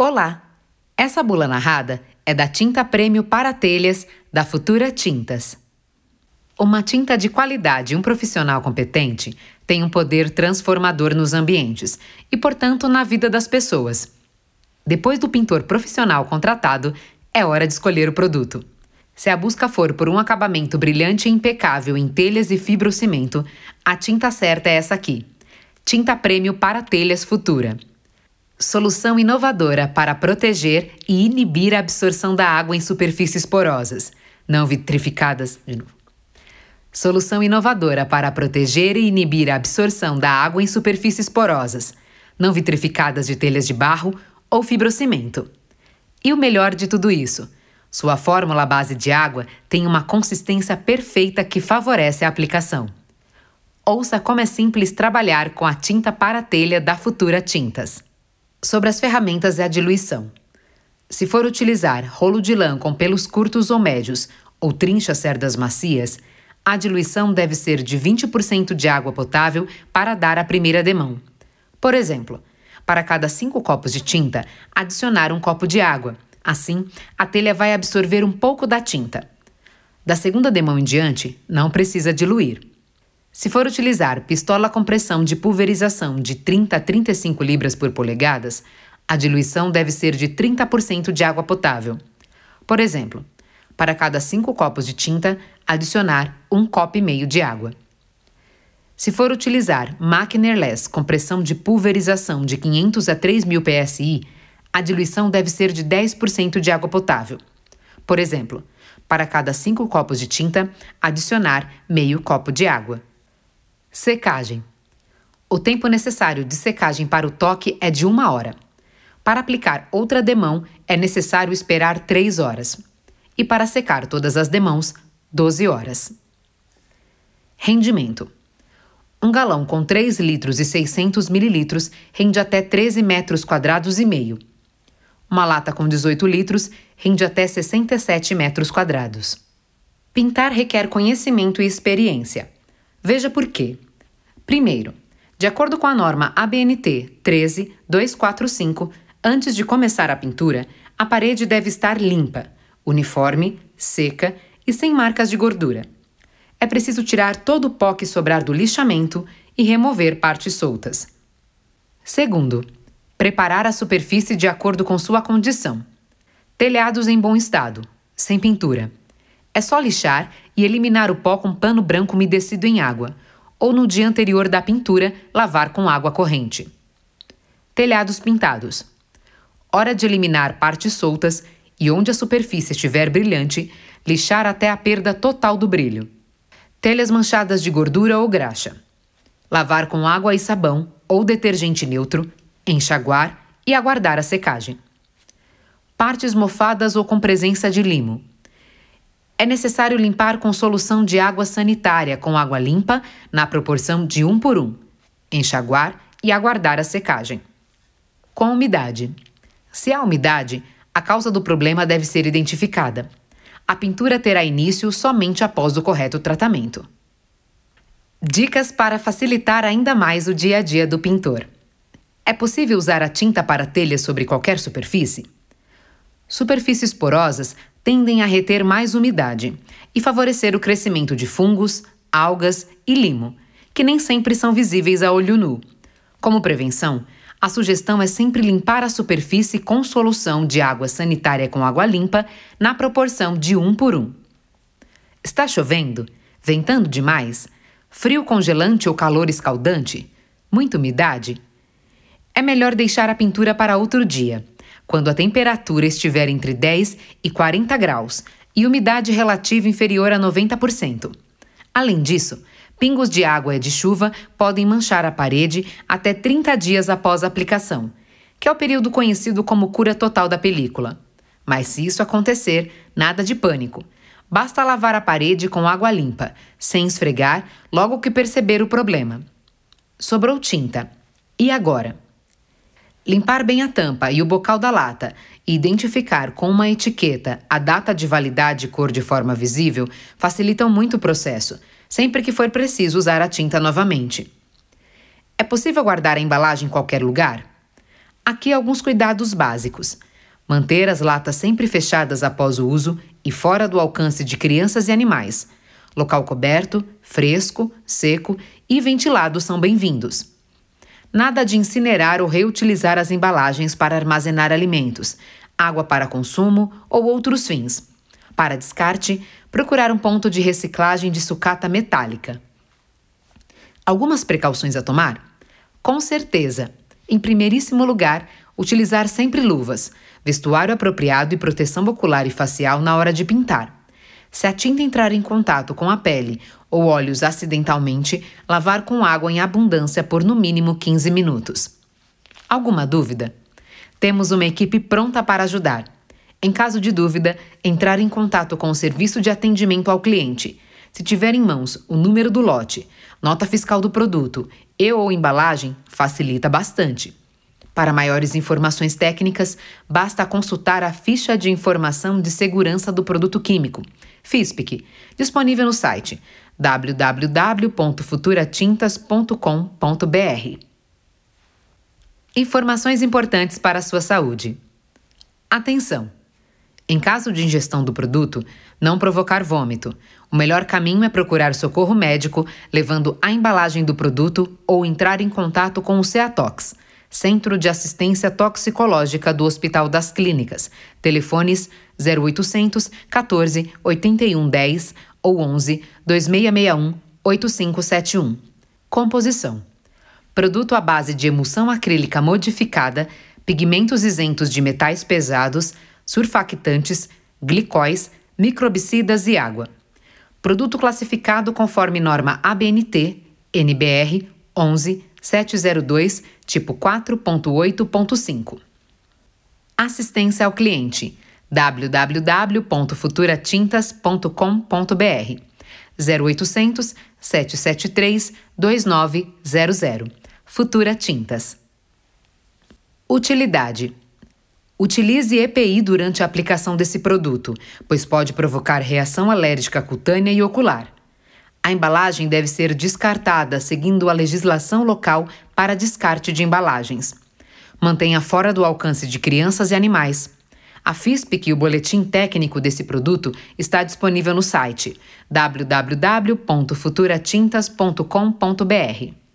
Olá! Essa bula narrada é da tinta prêmio para telhas da Futura Tintas. Uma tinta de qualidade e um profissional competente tem um poder transformador nos ambientes e, portanto, na vida das pessoas. Depois do pintor profissional contratado, é hora de escolher o produto. Se a busca for por um acabamento brilhante e impecável em telhas e fibrocimento, a tinta certa é essa aqui. Tinta Prêmio para Telhas Futura. Solução inovadora para proteger e inibir a absorção da água em superfícies porosas, não vitrificadas. De novo. Solução inovadora para proteger e inibir a absorção da água em superfícies porosas, não vitrificadas de telhas de barro ou fibrocimento. E o melhor de tudo isso, sua fórmula base de água tem uma consistência perfeita que favorece a aplicação. Ouça como é simples trabalhar com a tinta para telha da Futura Tintas. Sobre as ferramentas e a diluição. Se for utilizar rolo de lã com pelos curtos ou médios ou trincha cerdas macias, a diluição deve ser de 20% de água potável para dar a primeira demão. Por exemplo, para cada 5 copos de tinta, adicionar um copo de água. Assim, a telha vai absorver um pouco da tinta. Da segunda demão em diante, não precisa diluir. Se for utilizar pistola com pressão de pulverização de 30 a 35 libras por polegadas, a diluição deve ser de 30% de água potável. Por exemplo, para cada 5 copos de tinta, adicionar um copo e meio de água. Se for utilizar máquina airless com pressão de pulverização de 500 a 3000 psi, a diluição deve ser de 10% de água potável. Por exemplo, para cada 5 copos de tinta, adicionar meio copo de água. Secagem. O tempo necessário de secagem para o toque é de uma hora. Para aplicar outra demão, é necessário esperar 3 horas. E para secar todas as demãos, 12 horas. Rendimento. Um galão com 3 litros e 600 mililitros rende até 13 metros quadrados e meio. Uma lata com 18 litros rende até 67 metros quadrados. Pintar requer conhecimento e experiência. Veja por quê. Primeiro, de acordo com a norma ABNT 13245, antes de começar a pintura, a parede deve estar limpa, uniforme, seca e sem marcas de gordura. É preciso tirar todo o pó que sobrar do lixamento e remover partes soltas. Segundo, preparar a superfície de acordo com sua condição. Telhados em bom estado, sem pintura. É só lixar e eliminar o pó com pano branco umedecido em água ou no dia anterior da pintura, lavar com água corrente. Telhados pintados. Hora de eliminar partes soltas e onde a superfície estiver brilhante, lixar até a perda total do brilho. Telhas manchadas de gordura ou graxa. Lavar com água e sabão ou detergente neutro, enxaguar e aguardar a secagem. Partes mofadas ou com presença de limo. É necessário limpar com solução de água sanitária com água limpa na proporção de 1 por 1. Enxaguar e aguardar a secagem. Com umidade. Se há umidade, a causa do problema deve ser identificada. A pintura terá início somente após o correto tratamento. Dicas para facilitar ainda mais o dia a dia do pintor. É possível usar a tinta para telha sobre qualquer superfície? Superfícies porosas tendem a reter mais umidade e favorecer o crescimento de fungos, algas e limo, que nem sempre são visíveis a olho nu. Como prevenção, a sugestão é sempre limpar a superfície com solução de água sanitária com água limpa na proporção de 1 por 1. Está chovendo? Ventando demais? Frio congelante ou calor escaldante? Muita umidade? É melhor deixar a pintura para outro dia quando a temperatura estiver entre 10 e 40 graus e umidade relativa inferior a 90%. Além disso, pingos de água e de chuva podem manchar a parede até 30 dias após a aplicação, que é o período conhecido como cura total da película. Mas se isso acontecer, nada de pânico. Basta lavar a parede com água limpa, sem esfregar, logo que perceber o problema. Sobrou tinta. E agora? Limpar bem a tampa e o bocal da lata e identificar com uma etiqueta a data de validade e cor de forma visível facilitam muito o processo, sempre que for preciso usar a tinta novamente. É possível guardar a embalagem em qualquer lugar? Aqui alguns cuidados básicos. Manter as latas sempre fechadas após o uso e fora do alcance de crianças e animais. Local coberto, fresco, seco e ventilado são bem-vindos. Nada de incinerar ou reutilizar as embalagens para armazenar alimentos, água para consumo ou outros fins. Para descarte, procurar um ponto de reciclagem de sucata metálica. Algumas precauções a tomar? Com certeza. Em primeiríssimo lugar, utilizar sempre luvas, vestuário apropriado e proteção ocular e facial na hora de pintar. Se a tinta entrar em contato com a pele ou olhos acidentalmente, lavar com água em abundância por no mínimo 15 minutos. Alguma dúvida? Temos uma equipe pronta para ajudar. Em caso de dúvida, entrar em contato com o serviço de atendimento ao cliente. Se tiver em mãos o número do lote, nota fiscal do produto e ou embalagem, facilita bastante. Para maiores informações técnicas, basta consultar a ficha de informação de segurança do produto químico, FISPIC, disponível no site www.futuratintas.com.br. Informações importantes para a sua saúde. Atenção! Em caso de ingestão do produto, não provocar vômito. O melhor caminho é procurar socorro médico, levando a embalagem do produto ou entrar em contato com o CEATOX, Centro de Assistência Toxicológica do Hospital das Clínicas. Telefones 0800 14 81 10 ou 11 2661 8571. Composição: Produto à base de emulsão acrílica modificada, pigmentos isentos de metais pesados surfactantes, glicóis, microbicidas e água. Produto classificado conforme norma ABNT, NBR 11702, tipo 4.8.5. Assistência ao cliente www.futuratintas.com.br 0800 773 2900. Futura Tintas. Utilidade Utilize EPI durante a aplicação desse produto, pois pode provocar reação alérgica cutânea e ocular. A embalagem deve ser descartada seguindo a legislação local para descarte de embalagens. Mantenha fora do alcance de crianças e animais. A FISPIC e o boletim técnico desse produto está disponível no site www.futuratintas.com.br.